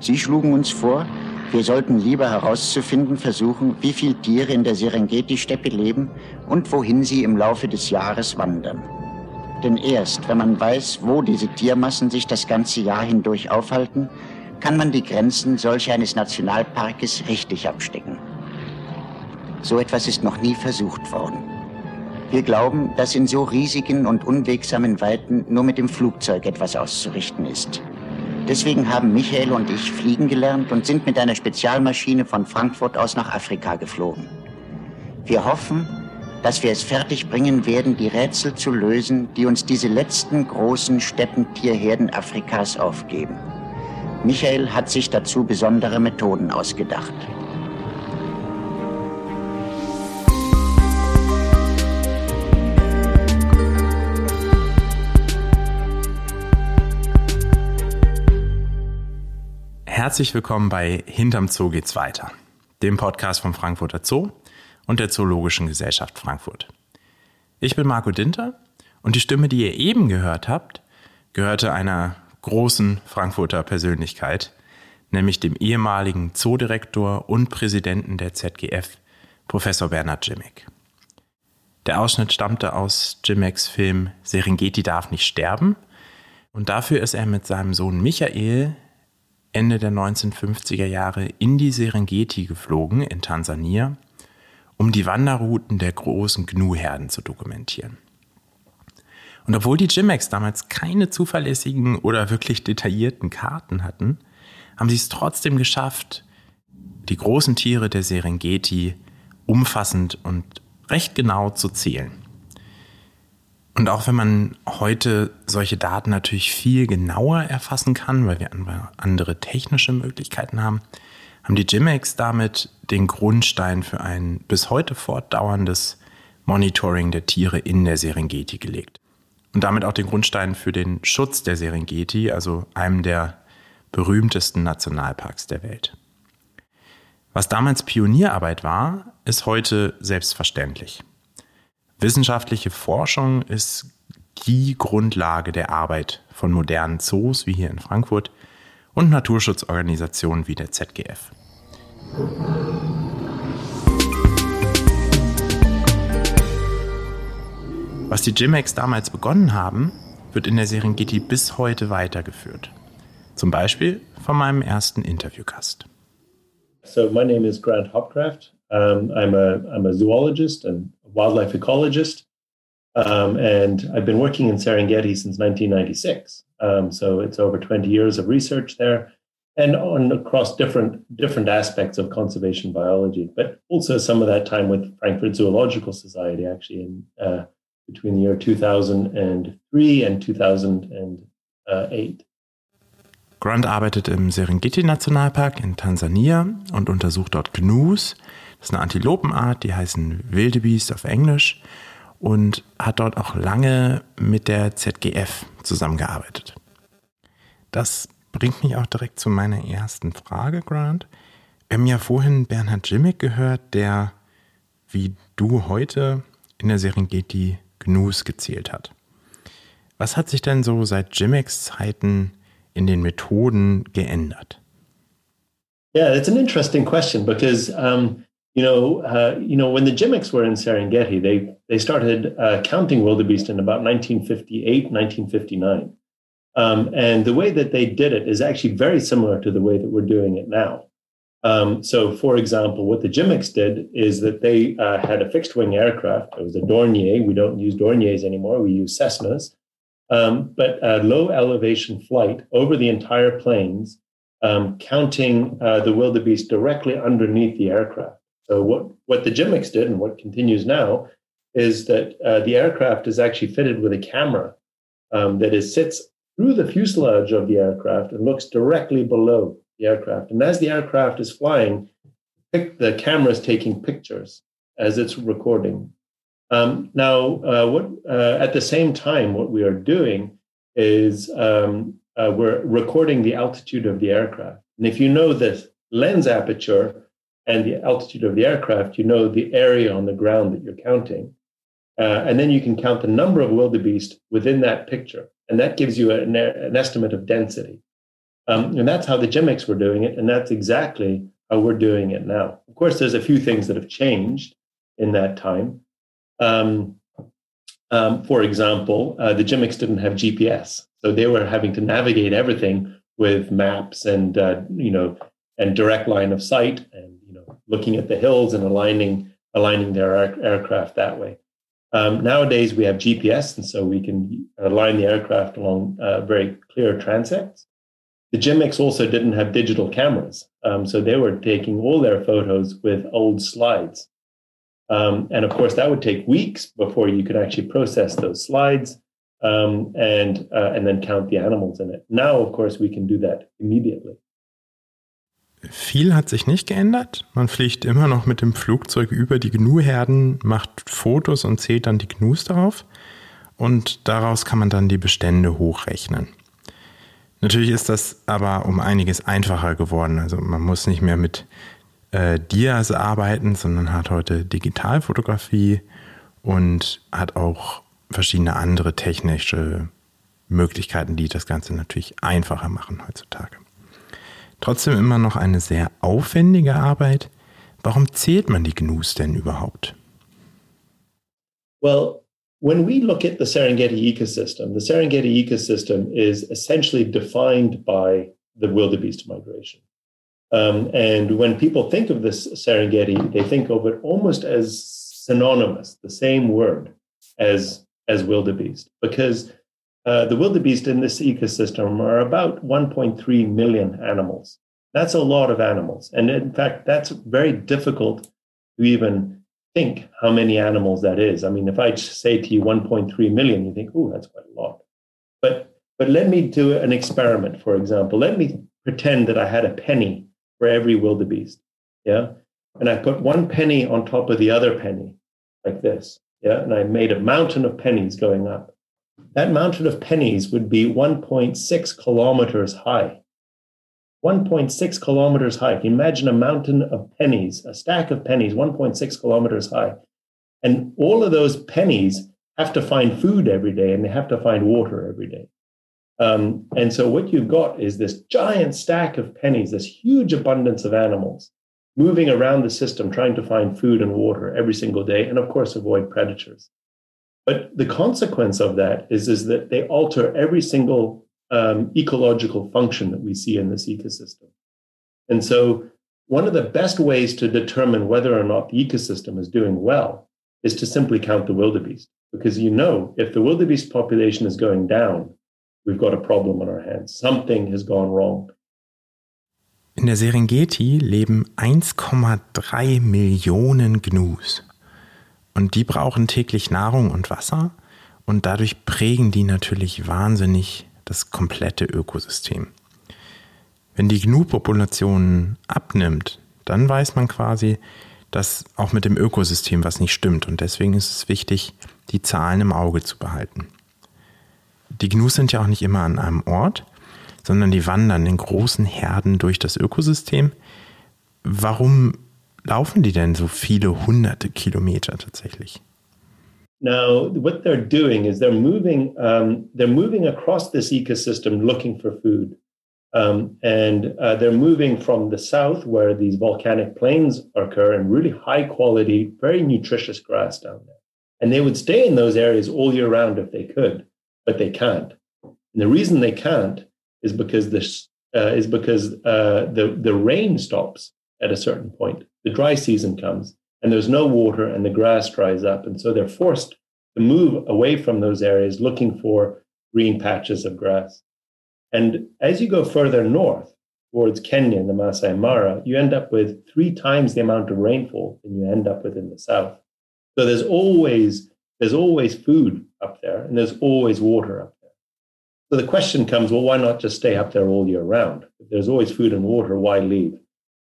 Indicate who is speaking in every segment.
Speaker 1: Sie schlugen uns vor, wir sollten lieber herauszufinden versuchen, wie viele Tiere in der Serengeti-Steppe leben und wohin sie im Laufe des Jahres wandern. Denn erst, wenn man weiß, wo diese Tiermassen sich das ganze Jahr hindurch aufhalten, kann man die Grenzen solch eines Nationalparkes richtig abstecken. So etwas ist noch nie versucht worden. Wir glauben, dass in so riesigen und unwegsamen Weiten nur mit dem Flugzeug etwas auszurichten ist. Deswegen haben Michael und ich fliegen gelernt und sind mit einer Spezialmaschine von Frankfurt aus nach Afrika geflogen. Wir hoffen, dass wir es fertigbringen werden, die Rätsel zu lösen, die uns diese letzten großen Steppentierherden Afrikas aufgeben. Michael hat sich dazu besondere Methoden ausgedacht.
Speaker 2: Herzlich willkommen bei Hinterm Zoo geht's weiter, dem Podcast vom Frankfurter Zoo und der Zoologischen Gesellschaft Frankfurt. Ich bin Marco Dinter und die Stimme, die ihr eben gehört habt, gehörte einer großen Frankfurter Persönlichkeit, nämlich dem ehemaligen Zoodirektor und Präsidenten der ZGF, Professor Bernhard Jimmick. Der Ausschnitt stammte aus Jimmicks Film Serengeti darf nicht sterben und dafür ist er mit seinem Sohn Michael Ende der 1950er Jahre in die Serengeti geflogen in Tansania, um die Wanderrouten der großen Gnu-Herden zu dokumentieren. Und obwohl die Jimex damals keine zuverlässigen oder wirklich detaillierten Karten hatten, haben sie es trotzdem geschafft, die großen Tiere der Serengeti umfassend und recht genau zu zählen. Und auch wenn man heute solche Daten natürlich viel genauer erfassen kann, weil wir andere technische Möglichkeiten haben, haben die GIMEX damit den Grundstein für ein bis heute fortdauerndes Monitoring der Tiere in der Serengeti gelegt. Und damit auch den Grundstein für den Schutz der Serengeti, also einem der berühmtesten Nationalparks der Welt. Was damals Pionierarbeit war, ist heute selbstverständlich. Wissenschaftliche Forschung ist die Grundlage der Arbeit von modernen Zoos wie hier in Frankfurt und Naturschutzorganisationen wie der ZGF. Was die Jimex damals begonnen haben, wird in der Serengeti bis heute weitergeführt. Zum Beispiel von meinem ersten Interviewgast.
Speaker 3: So my name is Grant Hopcraft. Um, I'm a I'm a zoologist and wildlife ecologist. Um, and I've been working in Serengeti since 1996. Um, so it's over 20 years of research there and on across different different aspects of conservation biology, but also some of that time with Frankfurt Zoological Society, actually, in uh, between the year 2003 and 2008.
Speaker 2: Grant arbeitet im Serengeti-Nationalpark in Tansania und untersucht dort Gnus, ist eine Antilopenart, die heißen Wildebeest auf Englisch und hat dort auch lange mit der ZGF zusammengearbeitet. Das bringt mich auch direkt zu meiner ersten Frage, Grant. Wir haben ja vorhin Bernhard Jimmick gehört, der wie du heute in der Serengeti Gnus gezählt hat. Was hat sich denn so seit Jimmicks Zeiten in den Methoden geändert?
Speaker 3: Yeah, it's an interesting question because um, you know, uh, you know, when the Jimmics were in Serengeti, they they started uh, counting wildebeest in about 1958, 1959. Um, and the way that they did it is actually very similar to the way that we're doing it now. Um, so, for example, what the Jimmics did is that they uh, had a fixed wing aircraft. It was a Dornier. We don't use Dorniers anymore. We use Cessnas. Um, but a low elevation flight over the entire plains, um, counting uh, the wildebeest directly underneath the aircraft. So what what the Jimmix did and what continues now is that uh, the aircraft is actually fitted with a camera um, that is sits through the fuselage of the aircraft and looks directly below the aircraft. And as the aircraft is flying, the camera is taking pictures as it's recording. Um, now, uh, what uh, at the same time, what we are doing is um, uh, we're recording the altitude of the aircraft. And if you know the lens aperture and the altitude of the aircraft, you know the area on the ground that you're counting. Uh, and then you can count the number of wildebeest within that picture. And that gives you an, an estimate of density. Um, and that's how the GEMICs were doing it. And that's exactly how we're doing it now. Of course, there's a few things that have changed in that time. Um, um, for example, uh, the GEMICs didn't have GPS. So they were having to navigate everything with maps and, uh, you know, and direct line of sight and, looking at the hills and aligning, aligning their air- aircraft that way. Um, nowadays, we have GPS, and so we can align the aircraft along uh, very clear transects. The GEMICs also didn't have digital cameras, um, so they were taking all their photos with old slides. Um, and of course, that would take weeks before you could actually process those slides um, and uh, and then count the animals in it. Now, of course, we can do that immediately.
Speaker 2: Viel hat sich nicht geändert. Man fliegt immer noch mit dem Flugzeug über die Gnu-Herden, macht Fotos und zählt dann die Gnus darauf. Und daraus kann man dann die Bestände hochrechnen. Natürlich ist das aber um einiges einfacher geworden. Also man muss nicht mehr mit äh, Dias arbeiten, sondern hat heute Digitalfotografie und hat auch verschiedene andere technische Möglichkeiten, die das Ganze natürlich einfacher machen heutzutage. Trotzdem immer noch eine sehr aufwendige Arbeit. Warum zählt man die Gnus denn überhaupt?
Speaker 3: Well, when we look at the Serengeti ecosystem, the Serengeti ecosystem is essentially defined by the wildebeest migration. Um, and when people think of this Serengeti, they think of it almost as synonymous, the same word as, as wildebeest, because uh, the wildebeest in this ecosystem are about 1.3 million animals. That's a lot of animals. And in fact, that's very difficult to even think how many animals that is. I mean, if I say to you 1.3 million, you think, oh, that's quite a lot. But but let me do an experiment, for example. Let me pretend that I had a penny for every wildebeest. Yeah. And I put one penny on top of the other penny, like this. Yeah. And I made a mountain of pennies going up that mountain of pennies would be 1.6 kilometers high. 1.6 kilometers high. Imagine a mountain of pennies, a stack of pennies, 1.6 kilometers high. And all of those pennies have to find food every day and they have to find water every day. Um, and so what you've got is this giant stack of pennies, this huge abundance of animals moving around the system, trying to find food and water every single day, and of course, avoid predators. But the consequence of that is, is that they alter every single um, ecological function that we see in this ecosystem. And so, one of the best ways to determine whether or not the ecosystem is doing well is to simply count the wildebeest. Because you know, if the wildebeest population is going down, we've got a problem on our hands. Something has gone wrong.
Speaker 2: In der Serengeti leben 1,3 Millionen Gnus. Und die brauchen täglich Nahrung und Wasser und dadurch prägen die natürlich wahnsinnig das komplette Ökosystem. Wenn die Gnu-Population abnimmt, dann weiß man quasi, dass auch mit dem Ökosystem was nicht stimmt und deswegen ist es wichtig, die Zahlen im Auge zu behalten. Die Gnus sind ja auch nicht immer an einem Ort, sondern die wandern in großen Herden durch das Ökosystem. Warum laufen die denn so viele hunderte Kilometer tatsächlich?
Speaker 3: Now, what they're doing is they're moving, um, they're moving across this ecosystem looking for food. Um, and uh, they're moving from the south, where these volcanic plains occur, and really high quality, very nutritious grass down there. And they would stay in those areas all year round if they could, but they can't. And the reason they can't is because this uh, is because uh, the the rain stops at a certain point the dry season comes and there's no water and the grass dries up. And so they're forced to move away from those areas looking for green patches of grass. And as you go further north towards Kenya and the Masai Mara, you end up with three times the amount of rainfall than you end up with in the south. So there's always there's always food up there and there's always water up there. So the question comes, well, why not just stay up there all year round? If there's always food and water, why leave?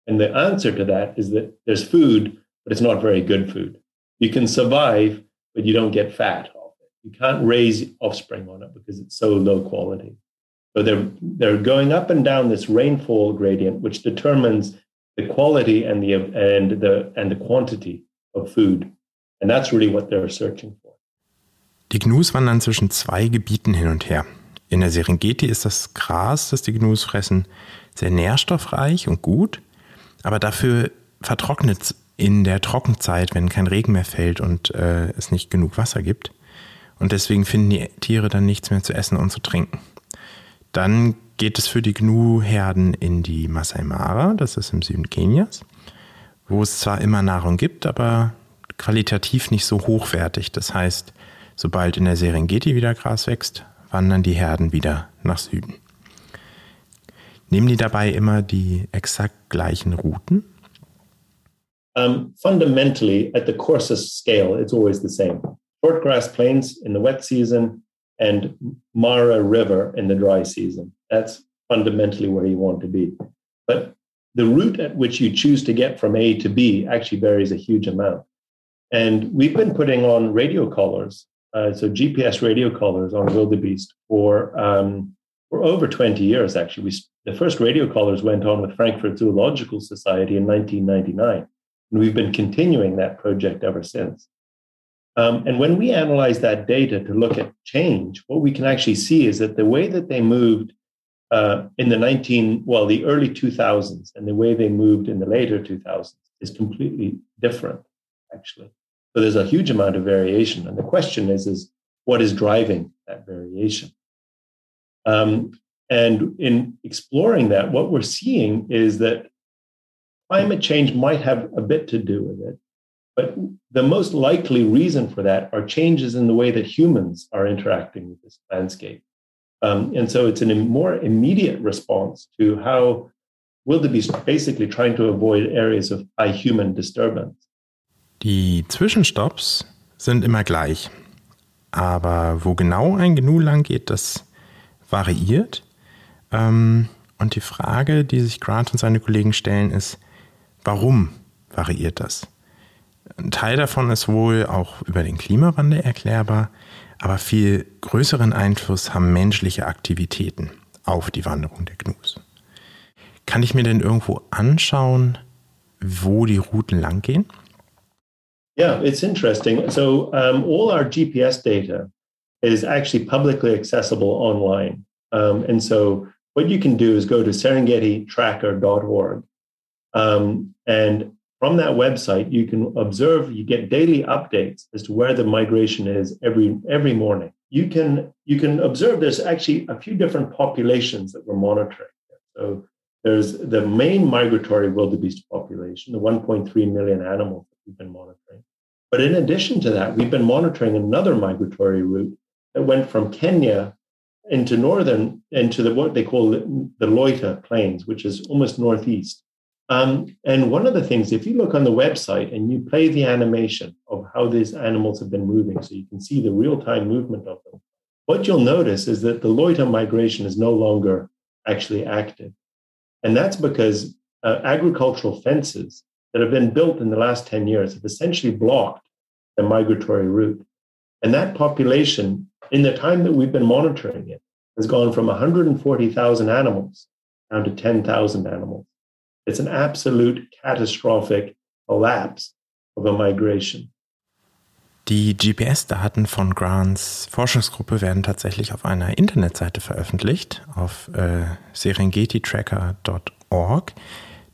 Speaker 3: And the answer to that is that there's food, but it's not very good food. You can survive, but you don't get fat off it. You can't raise offspring on it because it's so low quality. So they're they're going up and down this rainfall gradient, which determines the quality and the and the and the quantity of food. And that's really what they're searching for.
Speaker 2: Die Gnus wandern zwischen zwei Gebieten hin und her. In der Serengeti ist das Gras, das die Gnus fressen, sehr nährstoffreich und gut, aber dafür vertrocknet es in der Trockenzeit, wenn kein Regen mehr fällt und äh, es nicht genug Wasser gibt. Und deswegen finden die Tiere dann nichts mehr zu essen und zu trinken. Dann geht es für die Gnu-Herden in die Masai Mara, das ist im Süden Kenias, wo es zwar immer Nahrung gibt, aber qualitativ nicht so hochwertig. Das heißt, sobald in der Serengeti wieder Gras wächst, wandern die Herden wieder nach Süden. Nehmen die dabei immer die exakt gleichen Routen?
Speaker 3: Um, fundamentally, at the coarsest scale, it's always the same. Short grass plains in the wet season and Mara River in the dry season. That's fundamentally where you want to be. But the route at which you choose to get from A to B actually varies a huge amount. And we've been putting on radio collars, uh, so GPS radio collars on wildebeest for um, for over 20 years. Actually, we, the first radio collars went on with Frankfurt Zoological Society in 1999. And we've been continuing that project ever since. Um, and when we analyze that data to look at change, what we can actually see is that the way that they moved uh, in the 19, well, the early 2000s and the way they moved in the later 2000s is completely different, actually. So there's a huge amount of variation. And the question is, is what is driving that variation? Um, and in exploring that, what we're seeing is that climate change might have a bit to do with it. But the most likely reason for that are changes in the way that humans are interacting with this landscape. Um, and so it's a more immediate response to how wildebeest basically trying to avoid areas of high human disturbance.
Speaker 2: Die Zwischenstopps sind immer gleich. Aber wo genau ein Gnu lang geht, das variiert. Ähm, und die Frage, die sich Grant und seine Kollegen stellen, ist, Warum variiert das? Ein Teil davon ist wohl auch über den Klimawandel erklärbar, aber viel größeren Einfluss haben menschliche Aktivitäten auf die Wanderung der Gnus. Kann ich mir denn irgendwo anschauen, wo die Routen langgehen?
Speaker 3: Yeah, it's interesting. So um, all our GPS data is actually publicly accessible online. Um, and so what you can do is go to serengetitracker.org Um, and from that website, you can observe, you get daily updates as to where the migration is every every morning. You can you can observe there's actually a few different populations that we're monitoring. So there's the main migratory wildebeest population, the 1.3 million animals that we've been monitoring. But in addition to that, we've been monitoring another migratory route that went from Kenya into northern, into the what they call the, the Loita Plains, which is almost northeast. Um, and one of the things, if you look on the website and you play the animation of how these animals have been moving, so you can see the real time movement of them, what you'll notice is that the Loita migration is no longer actually active. And that's because uh, agricultural fences that have been built in the last 10 years have essentially blocked the migratory route. And that population, in the time that we've been monitoring it, has gone from 140,000 animals down to 10,000 animals. It's an absolute catastrophic collapse of a migration.
Speaker 2: Die GPS-Daten von Grants Forschungsgruppe werden tatsächlich auf einer Internetseite veröffentlicht, auf äh, serengetitracker.org.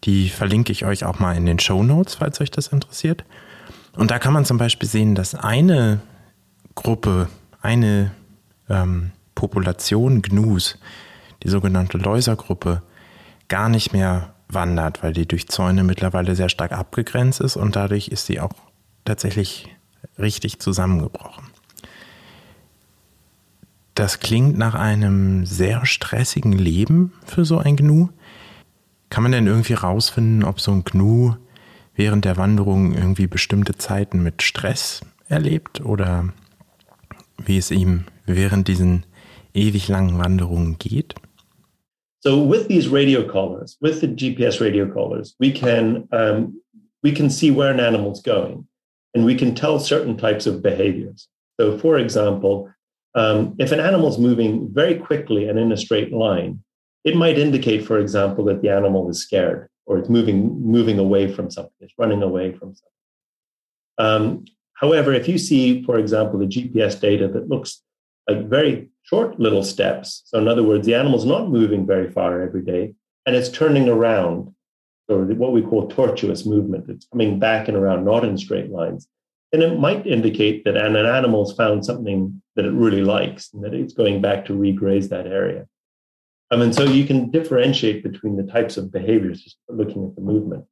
Speaker 2: Die verlinke ich euch auch mal in den Show Notes, falls euch das interessiert. Und da kann man zum Beispiel sehen, dass eine Gruppe, eine ähm, Population Gnus, die sogenannte Läusergruppe, gar nicht mehr wandert, weil die durch Zäune mittlerweile sehr stark abgegrenzt ist und dadurch ist sie auch tatsächlich richtig zusammengebrochen. Das klingt nach einem sehr stressigen Leben für so ein Gnu. Kann man denn irgendwie rausfinden, ob so ein Gnu während der Wanderung irgendwie bestimmte Zeiten mit Stress erlebt oder wie es ihm während diesen ewig langen Wanderungen geht?
Speaker 3: So with these radio collars, with the GPS radio collars, we can um, we can see where an animal's going, and we can tell certain types of behaviors. So, for example, um, if an animal's moving very quickly and in a straight line, it might indicate, for example, that the animal is scared or it's moving moving away from something, it's running away from something. Um, however, if you see, for example, the GPS data that looks like very short little steps. So, in other words, the animal's not moving very far every day and it's turning around, or what we call tortuous movement. It's coming back and around, not in straight lines. And it might indicate that an animal's found something that it really likes and that it's going back to regraze that area. I mean, so you can differentiate between the types of behaviors just looking at the movement.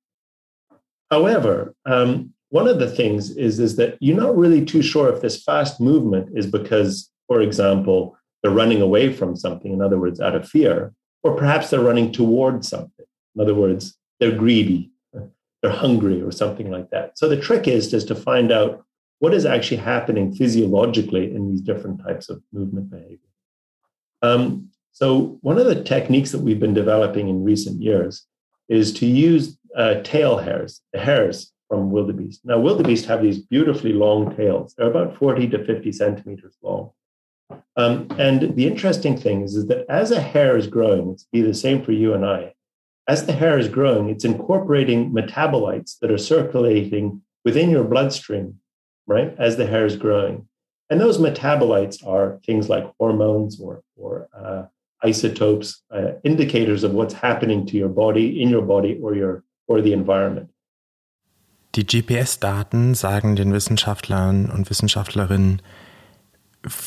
Speaker 3: However, um, one of the things is, is that you're not really too sure if this fast movement is because, for example, they're running away from something, in other words, out of fear, or perhaps they're running towards something. In other words, they're greedy, they're hungry, or something like that. So the trick is just to find out what is actually happening physiologically in these different types of movement behavior. Um, so one of the techniques that we've been developing in recent years is to use uh, tail hairs, the hairs from wildebeest. Now, wildebeest have these beautifully long tails. They're about 40 to 50 centimeters long. Um, and the interesting thing is, is that as a hair is growing, it's be the same for you and I. As the hair is growing, it's incorporating metabolites that are circulating within your bloodstream, right? As the hair is growing. And those metabolites are things like hormones or, or uh, isotopes, uh, indicators of what's happening to your body, in your body, or your or the environment.
Speaker 2: Die GPS-Daten sagen den Wissenschaftlern und Wissenschaftlerinnen,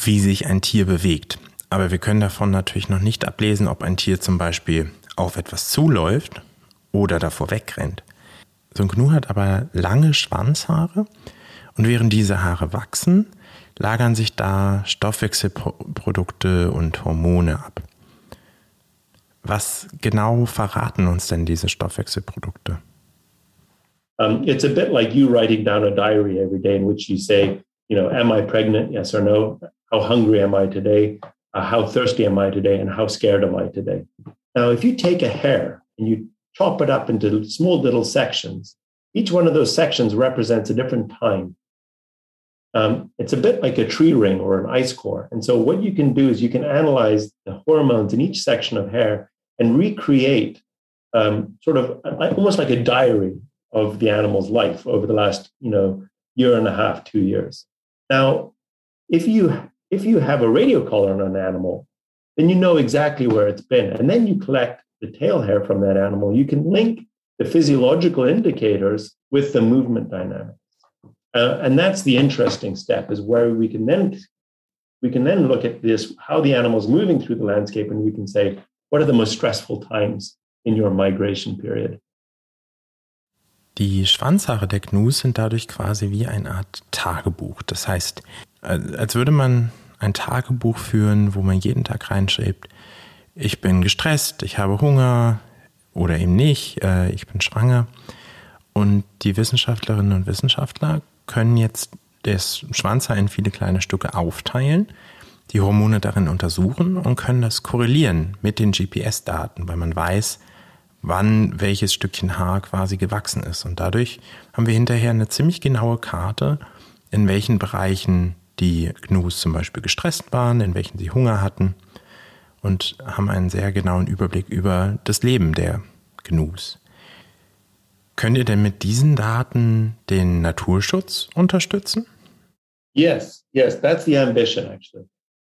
Speaker 2: wie sich ein Tier bewegt. Aber wir können davon natürlich noch nicht ablesen, ob ein Tier zum Beispiel auf etwas zuläuft oder davor wegrennt. So ein Gnu hat aber lange Schwanzhaare und während diese Haare wachsen, lagern sich da Stoffwechselprodukte und Hormone ab. Was genau verraten uns denn diese Stoffwechselprodukte?
Speaker 3: Um, it's a bit like you writing down a diary every day in which you say, you know, am I pregnant? Yes or no? How hungry am I today? Uh, how thirsty am I today? And how scared am I today? Now, if you take a hair and you chop it up into small little sections, each one of those sections represents a different time. Um, it's a bit like a tree ring or an ice core. And so, what you can do is you can analyze the hormones in each section of hair and recreate um, sort of almost like a diary of the animal's life over the last, you know, year and a half, two years. Now, if you if you have a radio collar on an animal, then you know exactly where it's been, and then you collect the tail hair from that animal. You can link the physiological indicators with the movement dynamics, uh, and that's the interesting step. Is where we can then we can then look at this how the animal is moving through the landscape, and we can say what are the most stressful times in your migration period.
Speaker 2: Die Schwanzhaare der Gnus sind dadurch quasi wie eine Art Tagebuch. Das heißt, als würde man ein Tagebuch führen, wo man jeden Tag reinschreibt, ich bin gestresst, ich habe Hunger oder eben nicht, äh, ich bin schwanger. Und die Wissenschaftlerinnen und Wissenschaftler können jetzt das Schwanzhaar in viele kleine Stücke aufteilen, die Hormone darin untersuchen und können das korrelieren mit den GPS-Daten, weil man weiß, wann welches Stückchen Haar quasi gewachsen ist. Und dadurch haben wir hinterher eine ziemlich genaue Karte, in welchen Bereichen die Gnus zum Beispiel gestresst waren, in welchen sie Hunger hatten und haben einen sehr genauen Überblick über das Leben der Gnus. Könnt ihr denn mit diesen Daten den Naturschutz unterstützen?
Speaker 3: Yes, yes, that's the ambition actually.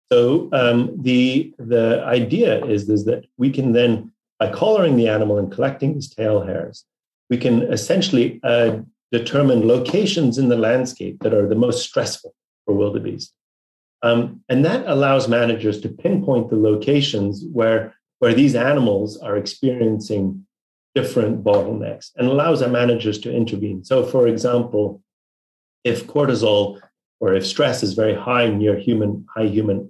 Speaker 3: So um, the the idea is, is that we can then by collaring the animal and collecting its tail hairs, we can essentially uh, determine locations in the landscape that are the most stressful for wildebeest. Um, and that allows managers to pinpoint the locations where, where these animals are experiencing different bottlenecks and allows our managers to intervene. So, for example, if cortisol or if stress is very high near human high human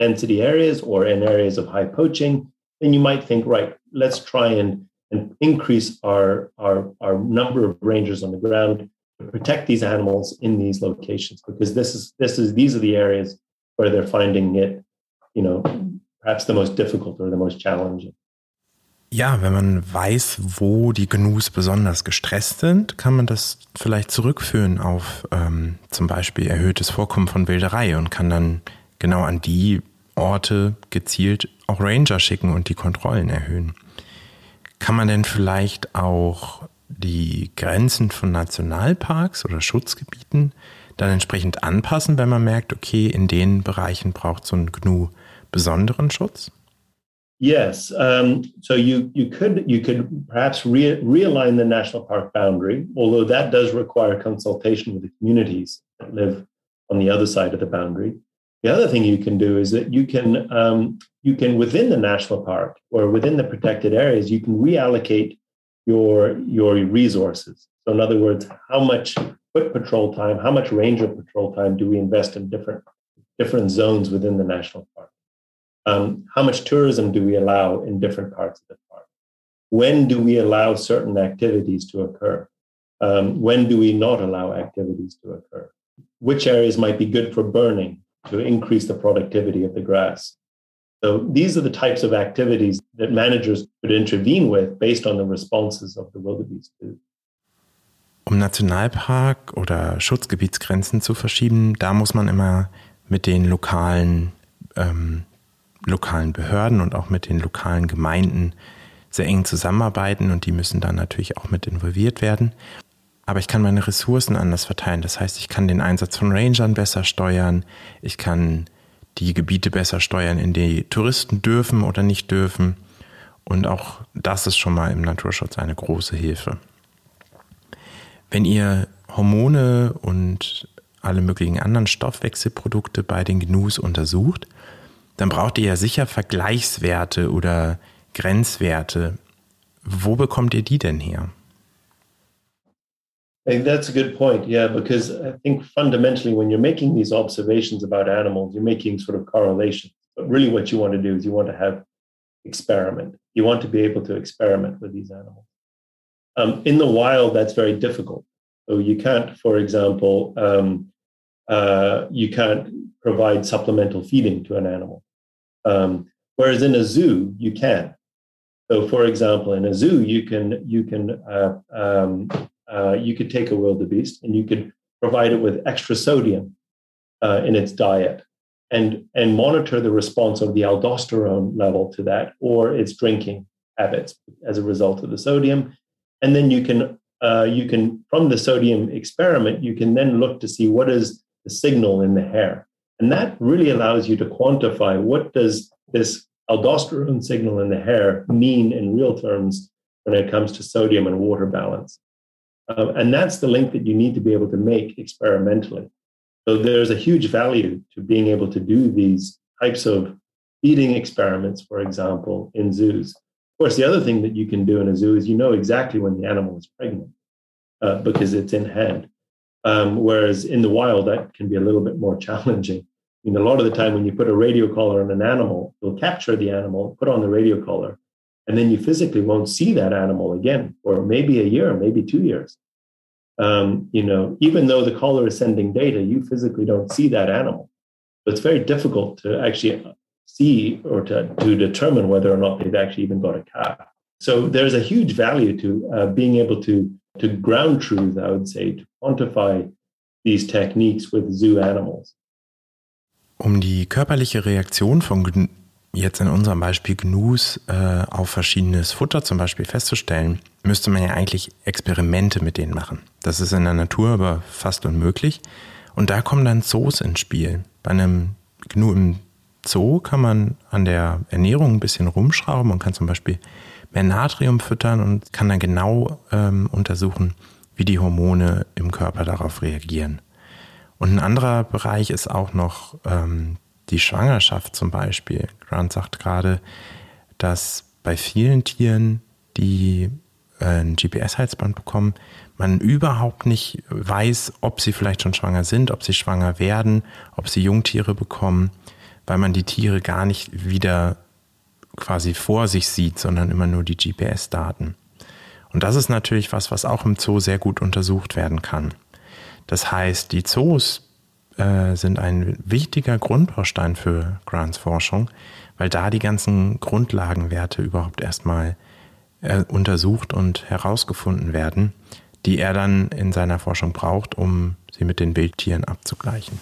Speaker 3: density areas or in areas of high poaching, then you might think, right, let's try and, and increase our, our, our number of rangers on the ground to protect these animals in these locations because this is this is these are the areas where they're finding it, you know, perhaps the most difficult or the most challenging.
Speaker 2: Ja, wenn man weiß, wo die Gnus besonders gestresst sind, kann man das vielleicht zurückführen auf ähm, zum Beispiel erhöhtes Vorkommen von Wilderei und kann dann genau an die Orte gezielt auch Ranger schicken und die Kontrollen erhöhen. Kann man denn vielleicht auch die Grenzen von Nationalparks oder Schutzgebieten dann entsprechend anpassen, wenn man merkt, okay, in den Bereichen braucht so ein Gnu besonderen Schutz?
Speaker 3: Yes. Um, so you you could you could perhaps re- realign the national park boundary, although that does require consultation with the communities that live on the other side of the boundary. The other thing you can do is that you can um, you can within the national park or within the protected areas you can reallocate your your resources. So in other words, how much foot patrol time, how much ranger patrol time do we invest in different different zones within the national park? Um, how much tourism do we allow in different parts of the park? When do we allow certain activities to occur? Um, when do we not allow activities to occur? Which areas might be good for burning to increase the productivity of the grass? So these are the types of activities that managers could intervene with based on the responses of the wildebeest.
Speaker 2: Um Nationalpark oder Schutzgebietsgrenzen zu verschieben, da muss man immer mit den lokalen ähm, lokalen Behörden und auch mit den lokalen Gemeinden sehr eng zusammenarbeiten und die müssen dann natürlich auch mit involviert werden. Aber ich kann meine Ressourcen anders verteilen. Das heißt, ich kann den Einsatz von Rangern besser steuern, ich kann die Gebiete besser steuern, in die Touristen dürfen oder nicht dürfen. Und auch das ist schon mal im Naturschutz eine große Hilfe. Wenn ihr Hormone und alle möglichen anderen Stoffwechselprodukte bei den Gnus untersucht, dann braucht ihr ja sicher Vergleichswerte oder Grenzwerte. Wo bekommt ihr die denn her?
Speaker 3: That's a good point. Yeah, because I think fundamentally, when you're making these observations about animals, you're making sort of correlations. But really, what you want to do is you want to have experiment. You want to be able to experiment with these animals. Um, in the wild, that's very difficult. So you can't, for example, um, uh, you can't provide supplemental feeding to an animal. Um, whereas in a zoo, you can. So, for example, in a zoo, you can you can uh, um, uh, you could take a wildebeest and you could provide it with extra sodium uh, in its diet, and and monitor the response of the aldosterone level to that or its drinking habits as a result of the sodium, and then you can uh, you can from the sodium experiment you can then look to see what is the signal in the hair and that really allows you to quantify what does this aldosterone signal in the hair mean in real terms when it comes to sodium and water balance. Um, and that's the link that you need to be able to make experimentally. So there's a huge value to being able to do these types of feeding experiments, for example, in zoos. Of course, the other thing that you can do in a zoo is you know exactly when the animal is pregnant uh, because it's in hand. Um, whereas in the wild, that can be a little bit more challenging. I mean, a lot of the time when you put a radio collar on an animal, you'll capture the animal, put on the radio collar, and then you physically won't see that animal again for maybe a year, maybe two years. Um, you know, even though the collar is sending data, you physically don't see that animal. So it's very difficult to actually see or to, to determine whether or not they've actually even got a calf. So there's a huge value to uh, being able to to ground truth, I would say, to quantify these techniques with zoo animals.
Speaker 2: Um die körperliche Reaktion von jetzt in unserem Beispiel Gnus äh, auf verschiedenes Futter zum Beispiel festzustellen, müsste man ja eigentlich Experimente mit denen machen. Das ist in der Natur aber fast unmöglich. Und da kommen dann Zoos ins Spiel. Bei einem Gnu im Zoo kann man an der Ernährung ein bisschen rumschrauben und kann zum Beispiel mehr Natrium füttern und kann dann genau ähm, untersuchen, wie die Hormone im Körper darauf reagieren. Und ein anderer Bereich ist auch noch ähm, die Schwangerschaft zum Beispiel. Grant sagt gerade, dass bei vielen Tieren, die äh, ein GPS-Halsband bekommen, man überhaupt nicht weiß, ob sie vielleicht schon schwanger sind, ob sie schwanger werden, ob sie Jungtiere bekommen, weil man die Tiere gar nicht wieder quasi vor sich sieht, sondern immer nur die GPS-Daten. Und das ist natürlich was, was auch im Zoo sehr gut untersucht werden kann. Das heißt, die Zoos äh, sind ein wichtiger Grundbaustein für Grants Forschung, weil da die ganzen Grundlagenwerte überhaupt erstmal äh, untersucht und herausgefunden werden, die er dann in seiner Forschung braucht, um sie mit den Wildtieren abzugleichen.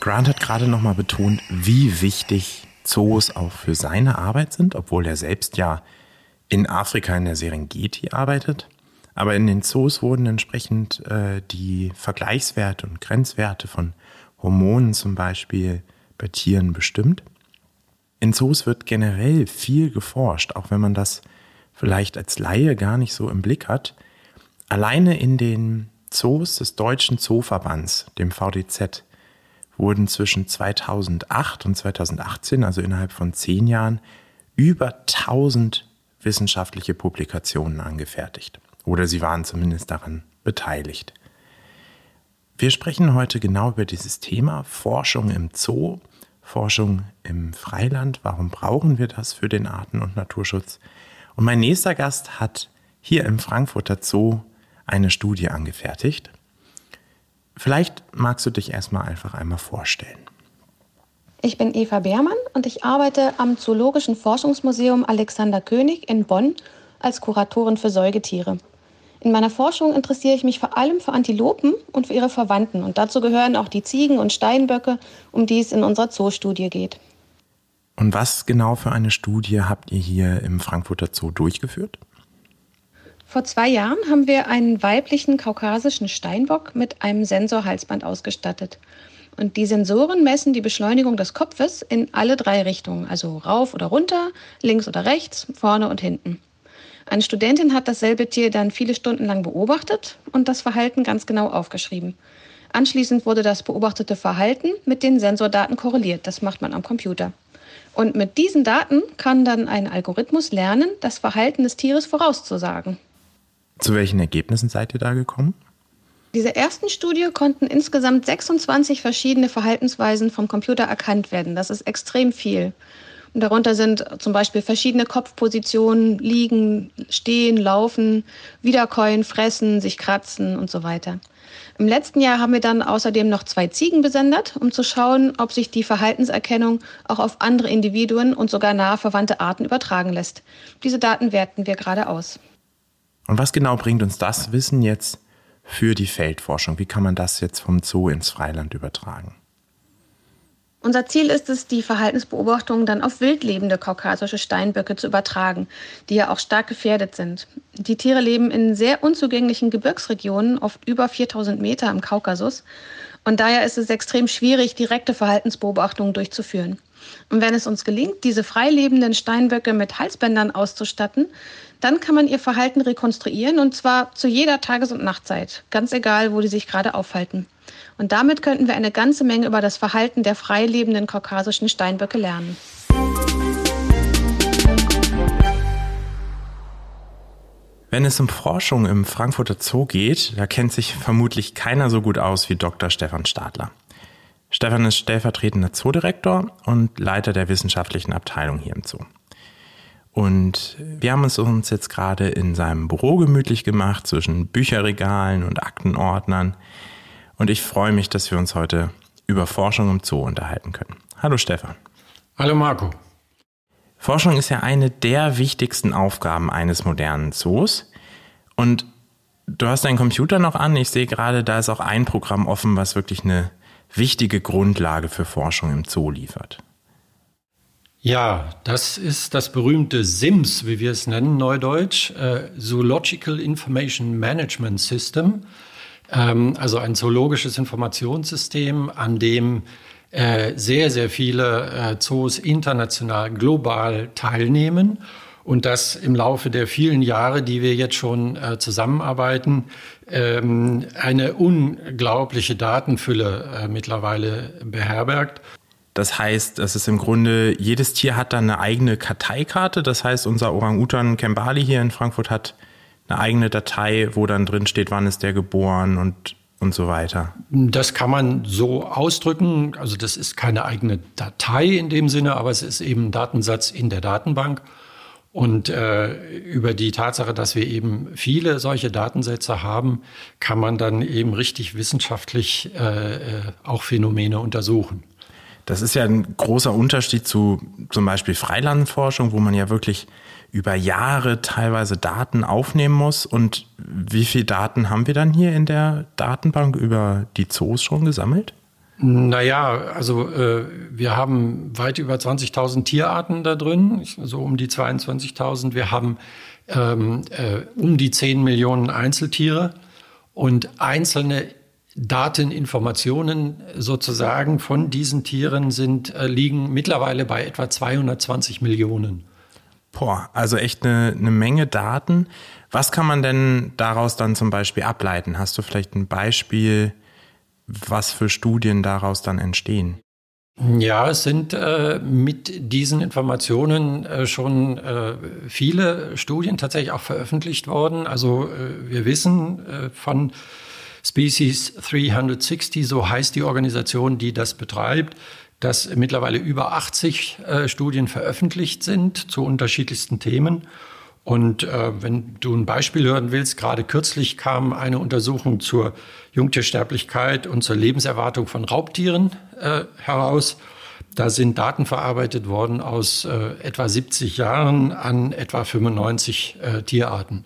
Speaker 2: Grant hat gerade nochmal betont, wie wichtig Zoos auch für seine Arbeit sind, obwohl er selbst ja in Afrika in der Serengeti arbeitet. Aber in den Zoos wurden entsprechend äh, die Vergleichswerte und Grenzwerte von Hormonen zum Beispiel bei Tieren bestimmt. In Zoos wird generell viel geforscht, auch wenn man das vielleicht als Laie gar nicht so im Blick hat. Alleine in den Zoos des Deutschen Zooverbands, dem VDZ, wurden zwischen 2008 und 2018, also innerhalb von zehn Jahren, über 1000 wissenschaftliche Publikationen angefertigt. Oder sie waren zumindest daran beteiligt. Wir sprechen heute genau über dieses Thema Forschung im Zoo, Forschung im Freiland. Warum brauchen wir das für den Arten- und Naturschutz? Und mein nächster Gast hat hier im Frankfurter Zoo eine Studie angefertigt. Vielleicht magst du dich erstmal einfach einmal vorstellen.
Speaker 4: Ich bin Eva Beermann und ich arbeite am Zoologischen Forschungsmuseum Alexander König in Bonn als Kuratorin für Säugetiere. In meiner Forschung interessiere ich mich vor allem für Antilopen und für ihre Verwandten. Und dazu gehören auch die Ziegen und Steinböcke, um die es in unserer Zoostudie geht.
Speaker 2: Und was genau für eine Studie habt ihr hier im Frankfurter Zoo durchgeführt?
Speaker 4: Vor zwei Jahren haben wir einen weiblichen kaukasischen Steinbock mit einem Sensorhalsband ausgestattet. Und die Sensoren messen die Beschleunigung des Kopfes in alle drei Richtungen, also rauf oder runter, links oder rechts, vorne und hinten. Eine Studentin hat dasselbe Tier dann viele Stunden lang beobachtet und das Verhalten ganz genau aufgeschrieben. Anschließend wurde das beobachtete Verhalten mit den Sensordaten korreliert. Das macht man am Computer. Und mit diesen Daten kann dann ein Algorithmus lernen, das Verhalten des Tieres vorauszusagen.
Speaker 2: Zu welchen Ergebnissen seid ihr da gekommen?
Speaker 4: Dieser ersten Studie konnten insgesamt 26 verschiedene Verhaltensweisen vom Computer erkannt werden. Das ist extrem viel. Und darunter sind zum Beispiel verschiedene Kopfpositionen, liegen, stehen, laufen, wiederkäuen, fressen, sich kratzen und so weiter. Im letzten Jahr haben wir dann außerdem noch zwei Ziegen besendet, um zu schauen, ob sich die Verhaltenserkennung auch auf andere Individuen und sogar nahe verwandte Arten übertragen lässt. Diese Daten werten wir gerade aus.
Speaker 2: Und was genau bringt uns das Wissen jetzt für die Feldforschung? Wie kann man das jetzt vom Zoo ins Freiland übertragen?
Speaker 4: Unser Ziel ist es, die Verhaltensbeobachtungen dann auf wildlebende kaukasische Steinböcke zu übertragen, die ja auch stark gefährdet sind. Die Tiere leben in sehr unzugänglichen Gebirgsregionen, oft über 4000 Meter im Kaukasus. Und daher ist es extrem schwierig, direkte Verhaltensbeobachtungen durchzuführen. Und wenn es uns gelingt, diese freilebenden Steinböcke mit Halsbändern auszustatten, dann kann man ihr Verhalten rekonstruieren und zwar zu jeder Tages- und Nachtzeit, ganz egal, wo die sich gerade aufhalten. Und damit könnten wir eine ganze Menge über das Verhalten der frei lebenden kaukasischen Steinböcke lernen.
Speaker 2: Wenn es um Forschung im Frankfurter Zoo geht, da kennt sich vermutlich keiner so gut aus wie Dr. Stefan Stadler. Stefan ist stellvertretender Zoodirektor und Leiter der wissenschaftlichen Abteilung hier im Zoo. Und wir haben es uns jetzt gerade in seinem Büro gemütlich gemacht zwischen Bücherregalen und Aktenordnern. Und ich freue mich, dass wir uns heute über Forschung im Zoo unterhalten können. Hallo Stefan.
Speaker 5: Hallo Marco.
Speaker 2: Forschung ist ja eine der wichtigsten Aufgaben eines modernen Zoos. Und du hast deinen Computer noch an. Ich sehe gerade, da ist auch ein Programm offen, was wirklich eine wichtige Grundlage für Forschung im Zoo liefert.
Speaker 5: Ja, das ist das berühmte SIMS, wie wir es nennen, neudeutsch, äh, Zoological Information Management System, ähm, also ein zoologisches Informationssystem, an dem äh, sehr, sehr viele äh, Zoos international, global teilnehmen und das im Laufe der vielen Jahre, die wir jetzt schon äh, zusammenarbeiten, ähm, eine unglaubliche Datenfülle äh, mittlerweile beherbergt.
Speaker 2: Das heißt, es ist im Grunde, jedes Tier hat dann eine eigene Karteikarte. Das heißt, unser Orang-Utan Kembali hier in Frankfurt hat eine eigene Datei, wo dann drin steht, wann ist der geboren und, und so weiter.
Speaker 5: Das kann man so ausdrücken. Also das ist keine eigene Datei in dem Sinne, aber es ist eben ein Datensatz in der Datenbank. Und äh, über die Tatsache, dass wir eben viele solche Datensätze haben, kann man dann eben richtig wissenschaftlich äh, äh auch Phänomene untersuchen.
Speaker 2: Das ist ja ein großer Unterschied zu zum Beispiel Freilandforschung, wo man ja wirklich über Jahre teilweise Daten aufnehmen muss. Und wie viele Daten haben wir dann hier in der Datenbank über die Zoos schon gesammelt?
Speaker 5: Naja, also äh, wir haben weit über 20.000 Tierarten da drin, so um die 22.000. Wir haben ähm, äh, um die 10 Millionen Einzeltiere und einzelne Dateninformationen sozusagen von diesen Tieren sind, äh, liegen mittlerweile bei etwa 220 Millionen.
Speaker 2: Boah, also echt eine, eine Menge Daten. Was kann man denn daraus dann zum Beispiel ableiten? Hast du vielleicht ein Beispiel, was für Studien daraus dann entstehen?
Speaker 5: Ja, es sind äh, mit diesen Informationen äh, schon äh, viele Studien tatsächlich auch veröffentlicht worden. Also äh, wir wissen äh, von Species 360, so heißt die Organisation, die das betreibt, dass mittlerweile über 80 äh, Studien veröffentlicht sind zu unterschiedlichsten Themen. Und äh, wenn du ein Beispiel hören willst, gerade kürzlich kam eine Untersuchung zur Jungtiersterblichkeit und zur Lebenserwartung von Raubtieren äh, heraus. Da sind Daten verarbeitet worden aus äh, etwa 70 Jahren an etwa 95 äh, Tierarten.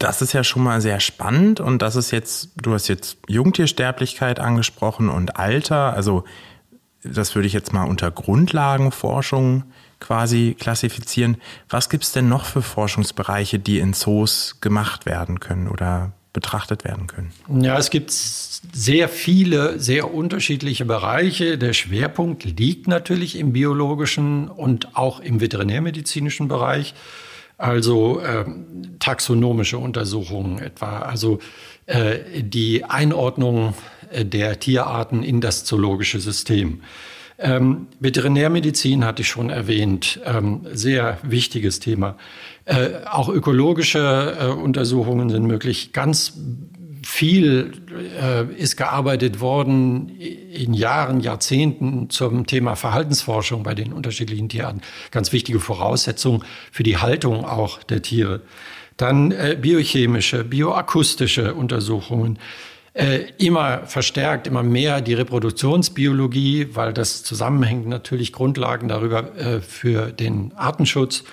Speaker 2: Das ist ja schon mal sehr spannend und das ist jetzt, du hast jetzt Jungtiersterblichkeit angesprochen und Alter, also das würde ich jetzt mal unter Grundlagenforschung quasi klassifizieren. Was gibt es denn noch für Forschungsbereiche, die in Zoos gemacht werden können oder betrachtet werden können?
Speaker 5: Ja, es gibt sehr viele, sehr unterschiedliche Bereiche. Der Schwerpunkt liegt natürlich im biologischen und auch im veterinärmedizinischen Bereich also äh, taxonomische Untersuchungen etwa, also äh, die Einordnung äh, der Tierarten in das zoologische System. Ähm, Veterinärmedizin hatte ich schon erwähnt, ähm, sehr wichtiges Thema. Äh, auch ökologische äh, Untersuchungen sind möglich. Ganz viel äh, ist gearbeitet worden in Jahren, Jahrzehnten zum Thema Verhaltensforschung bei den unterschiedlichen Tierarten. Ganz wichtige Voraussetzung für die Haltung auch der Tiere. Dann äh, biochemische, bioakustische Untersuchungen. Äh, immer verstärkt, immer mehr die Reproduktionsbiologie, weil das zusammenhängt natürlich Grundlagen darüber äh, für den Artenschutz.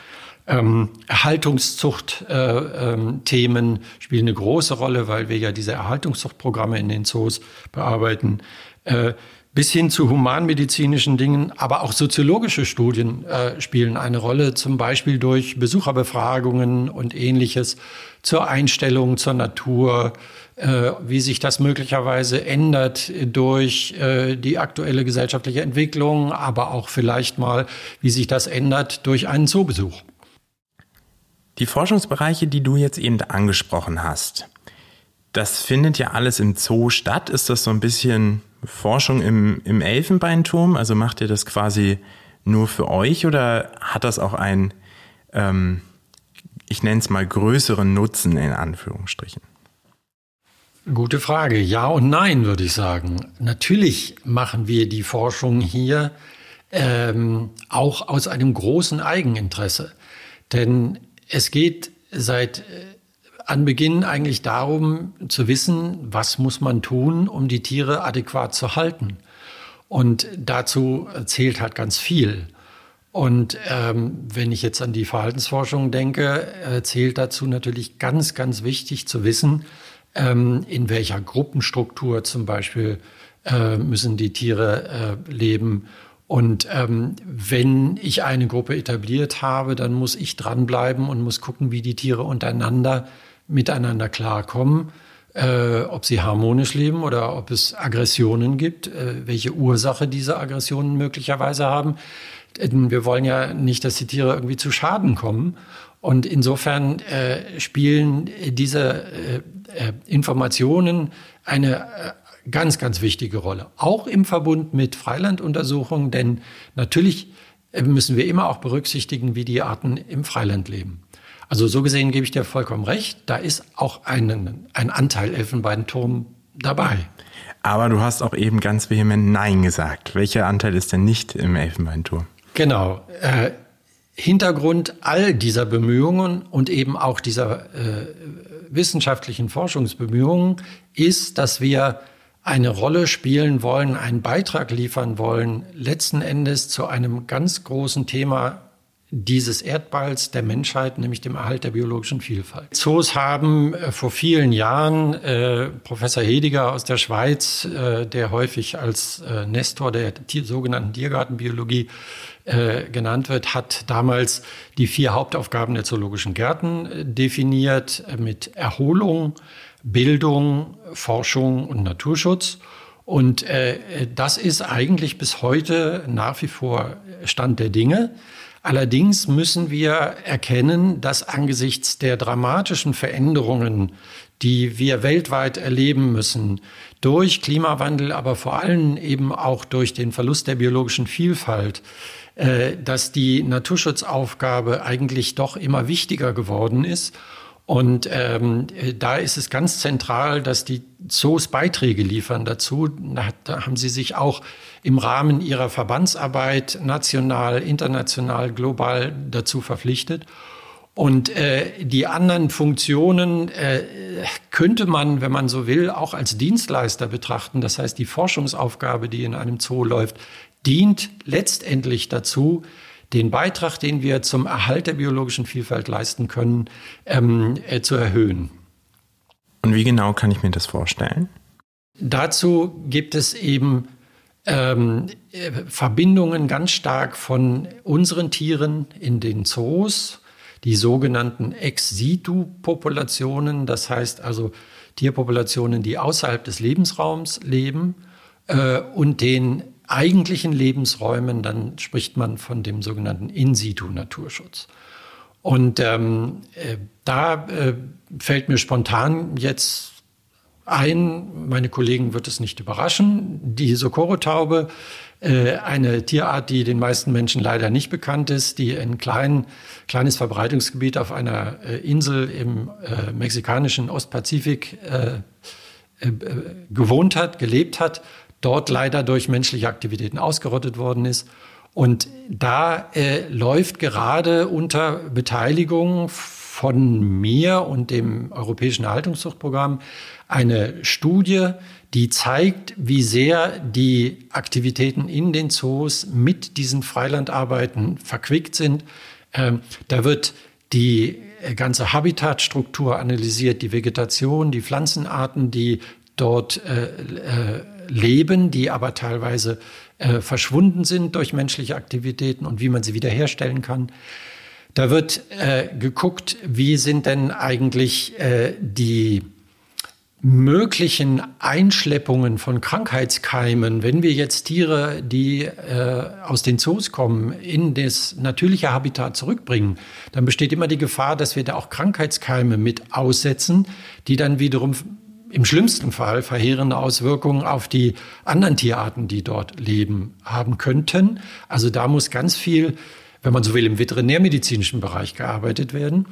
Speaker 5: Ähm, Erhaltungszuchtthemen äh, ähm, spielen eine große Rolle, weil wir ja diese Erhaltungszuchtprogramme in den Zoos bearbeiten. Äh, bis hin zu humanmedizinischen Dingen, aber auch soziologische Studien äh, spielen eine Rolle, zum Beispiel durch Besucherbefragungen und ähnliches zur Einstellung zur Natur, äh, wie sich das möglicherweise ändert durch äh, die aktuelle gesellschaftliche Entwicklung, aber auch vielleicht mal, wie sich das ändert durch einen Zoobesuch.
Speaker 2: Die Forschungsbereiche, die du jetzt eben angesprochen hast, das findet ja alles im Zoo statt. Ist das so ein bisschen Forschung im, im Elfenbeinturm? Also macht ihr das quasi nur für euch oder hat das auch einen, ähm, ich nenne es mal, größeren Nutzen in Anführungsstrichen?
Speaker 5: Gute Frage. Ja und nein, würde ich sagen. Natürlich machen wir die Forschung hier ähm, auch aus einem großen Eigeninteresse. Denn es geht seit äh, Anbeginn eigentlich darum zu wissen, was muss man tun, um die Tiere adäquat zu halten. Und dazu zählt halt ganz viel. Und ähm, wenn ich jetzt an die Verhaltensforschung denke, äh, zählt dazu natürlich ganz, ganz wichtig zu wissen, ähm, in welcher Gruppenstruktur zum Beispiel äh, müssen die Tiere äh, leben und ähm, wenn ich eine Gruppe etabliert habe, dann muss ich dranbleiben und muss gucken, wie die Tiere untereinander miteinander klarkommen, äh, ob sie harmonisch leben oder ob es Aggressionen gibt, äh, welche Ursache diese Aggressionen möglicherweise haben. Denn wir wollen ja nicht, dass die Tiere irgendwie zu Schaden kommen. Und insofern äh, spielen diese äh, äh, Informationen eine äh, ganz, ganz wichtige Rolle. Auch im Verbund mit Freilanduntersuchungen, denn natürlich äh, müssen wir immer auch berücksichtigen, wie die Arten im Freiland leben. Also so gesehen gebe ich dir vollkommen recht, da ist auch ein, ein Anteil Elfenbeinturm dabei.
Speaker 2: Aber du hast auch eben ganz vehement Nein gesagt. Welcher Anteil ist denn nicht im Elfenbeinturm?
Speaker 5: Genau. Äh, Hintergrund all dieser Bemühungen und eben auch dieser äh, wissenschaftlichen Forschungsbemühungen ist, dass wir eine Rolle spielen wollen, einen Beitrag liefern wollen, letzten Endes zu einem ganz großen Thema dieses Erdballs der Menschheit, nämlich dem Erhalt der biologischen Vielfalt. Zoos haben äh, vor vielen Jahren äh, Professor Hediger aus der Schweiz, äh, der häufig als äh, Nestor der Tier, sogenannten Tiergartenbiologie äh, genannt wird, hat damals die vier Hauptaufgaben der zoologischen Gärten äh, definiert mit Erholung, Bildung, Forschung und Naturschutz. Und das ist eigentlich bis heute nach wie vor Stand der Dinge. Allerdings müssen wir erkennen, dass angesichts der dramatischen Veränderungen, die wir weltweit erleben müssen, durch Klimawandel, aber vor allem eben auch durch den Verlust der biologischen Vielfalt, äh, dass die Naturschutzaufgabe eigentlich doch immer wichtiger geworden ist und ähm, da ist es ganz zentral, dass die Zoos Beiträge liefern dazu. Da haben sie sich auch im Rahmen ihrer Verbandsarbeit national, international, global dazu verpflichtet. Und äh, die anderen Funktionen äh, könnte man, wenn man so will, auch als Dienstleister betrachten. Das heißt, die Forschungsaufgabe, die in einem Zoo läuft, dient letztendlich dazu, den Beitrag, den wir zum Erhalt der biologischen Vielfalt leisten können, ähm, äh, zu erhöhen.
Speaker 2: Und wie genau kann ich mir das vorstellen?
Speaker 5: Dazu gibt es eben ähm, äh, Verbindungen ganz stark von unseren Tieren in den Zoos, die sogenannten Ex-situ-Populationen, das heißt also Tierpopulationen, die außerhalb des Lebensraums leben, äh, und den eigentlichen Lebensräumen, dann spricht man von dem sogenannten In-situ-Naturschutz. Und ähm, äh, da äh, fällt mir spontan jetzt ein, meine Kollegen wird es nicht überraschen, die Socorro-Taube, äh, eine Tierart, die den meisten Menschen leider nicht bekannt ist, die ein klein, kleines Verbreitungsgebiet auf einer äh, Insel im äh, mexikanischen Ostpazifik äh, gewohnt hat, gelebt hat dort leider durch menschliche Aktivitäten ausgerottet worden ist. Und da äh, läuft gerade unter Beteiligung von mir und dem Europäischen Erhaltungszuchtprogramm eine Studie, die zeigt, wie sehr die Aktivitäten in den Zoos mit diesen Freilandarbeiten verquickt sind. Ähm, da wird die ganze Habitatstruktur analysiert, die Vegetation, die Pflanzenarten, die dort äh, äh, leben, die aber teilweise äh, verschwunden sind durch menschliche Aktivitäten und wie man sie wiederherstellen kann. Da wird äh, geguckt, wie sind denn eigentlich äh, die möglichen Einschleppungen von Krankheitskeimen, wenn wir jetzt Tiere, die äh, aus den Zoos kommen, in das natürliche Habitat zurückbringen, dann besteht immer die Gefahr, dass wir da auch Krankheitskeime mit aussetzen, die dann wiederum im schlimmsten Fall verheerende Auswirkungen auf die anderen Tierarten, die dort leben, haben könnten. Also da muss ganz viel, wenn man so will, im veterinärmedizinischen Bereich gearbeitet werden.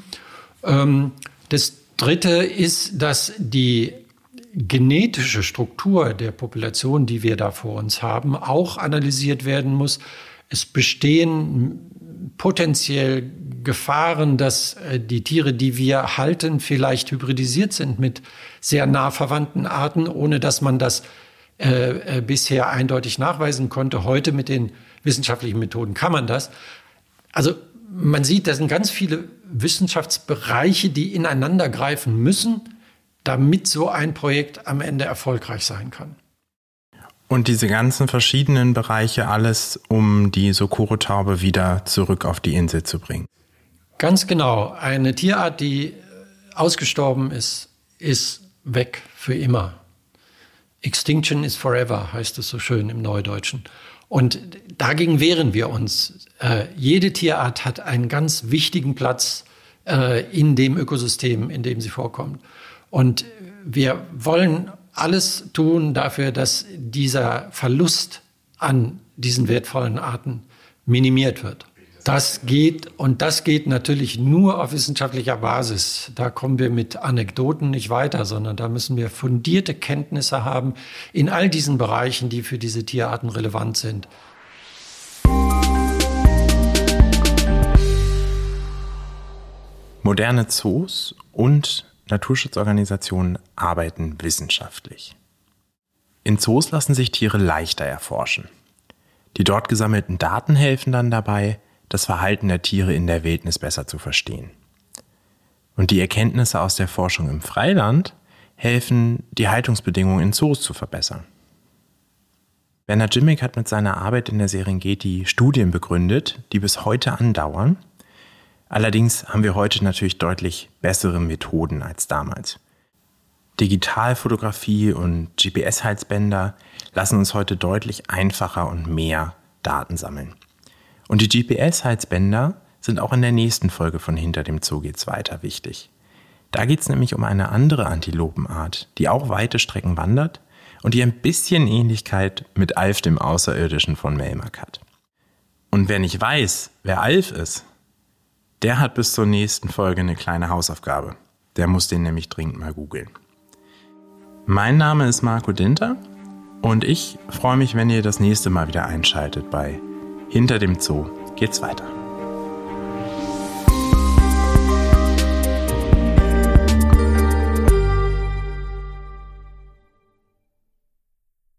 Speaker 5: Ähm, das Dritte ist, dass die genetische Struktur der Population, die wir da vor uns haben, auch analysiert werden muss. Es bestehen potenziell Gefahren, dass äh, die Tiere, die wir halten, vielleicht hybridisiert sind mit sehr nah verwandten Arten, ohne dass man das äh, äh, bisher eindeutig nachweisen konnte. Heute mit den wissenschaftlichen Methoden kann man das. Also man sieht, da sind ganz viele Wissenschaftsbereiche, die ineinander greifen müssen, damit so ein Projekt am Ende erfolgreich sein kann.
Speaker 2: Und diese ganzen verschiedenen Bereiche, alles, um die Socorro-Taube wieder zurück auf die Insel zu bringen.
Speaker 5: Ganz genau. Eine Tierart, die ausgestorben ist, ist weg für immer. Extinction is forever, heißt es so schön im Neudeutschen. Und dagegen wehren wir uns. Äh, jede Tierart hat einen ganz wichtigen Platz äh, in dem Ökosystem, in dem sie vorkommt. Und wir wollen alles tun dafür, dass dieser Verlust an diesen wertvollen Arten minimiert wird. Das geht und das geht natürlich nur auf wissenschaftlicher Basis. Da kommen wir mit Anekdoten nicht weiter, sondern da müssen wir fundierte Kenntnisse haben in all diesen Bereichen, die für diese Tierarten relevant sind.
Speaker 2: Moderne Zoos und Naturschutzorganisationen arbeiten wissenschaftlich. In Zoos lassen sich Tiere leichter erforschen. Die dort gesammelten Daten helfen dann dabei, das Verhalten der Tiere in der Wildnis besser zu verstehen. Und die Erkenntnisse aus der Forschung im Freiland helfen, die Haltungsbedingungen in Zoos zu verbessern. Werner Jimmick hat mit seiner Arbeit in der Serengeti Studien begründet, die bis heute andauern. Allerdings haben wir heute natürlich deutlich bessere Methoden als damals. Digitalfotografie und GPS-Halsbänder lassen uns heute deutlich einfacher und mehr Daten sammeln. Und die GPS-Halsbänder sind auch in der nächsten Folge von Hinter dem Zoo geht's weiter wichtig. Da geht es nämlich um eine andere Antilopenart, die auch weite Strecken wandert und die ein bisschen Ähnlichkeit mit Alf dem Außerirdischen von Melmark hat. Und wer nicht weiß, wer Alf ist, der hat bis zur nächsten Folge eine kleine Hausaufgabe. Der muss den nämlich dringend mal googeln. Mein Name ist Marco Dinter und ich freue mich, wenn ihr das nächste Mal wieder einschaltet bei Hinter dem Zoo geht's weiter.